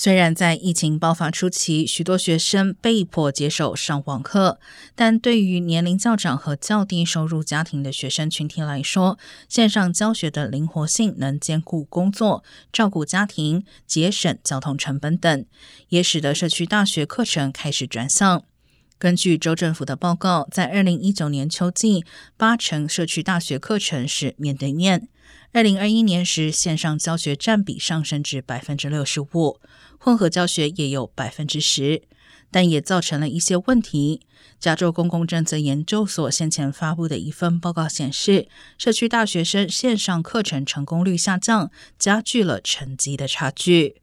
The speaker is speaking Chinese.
虽然在疫情爆发初期，许多学生被迫接受上网课，但对于年龄较长和较低收入家庭的学生群体来说，线上教学的灵活性能兼顾工作、照顾家庭、节省交通成本等，也使得社区大学课程开始转向。根据州政府的报告，在二零一九年秋季，八成社区大学课程是面对面。二零二一年时，线上教学占比上升至百分之六十五，混合教学也有百分之十，但也造成了一些问题。加州公共政策研究所先前发布的一份报告显示，社区大学生线上课程成功率下降，加剧了成绩的差距。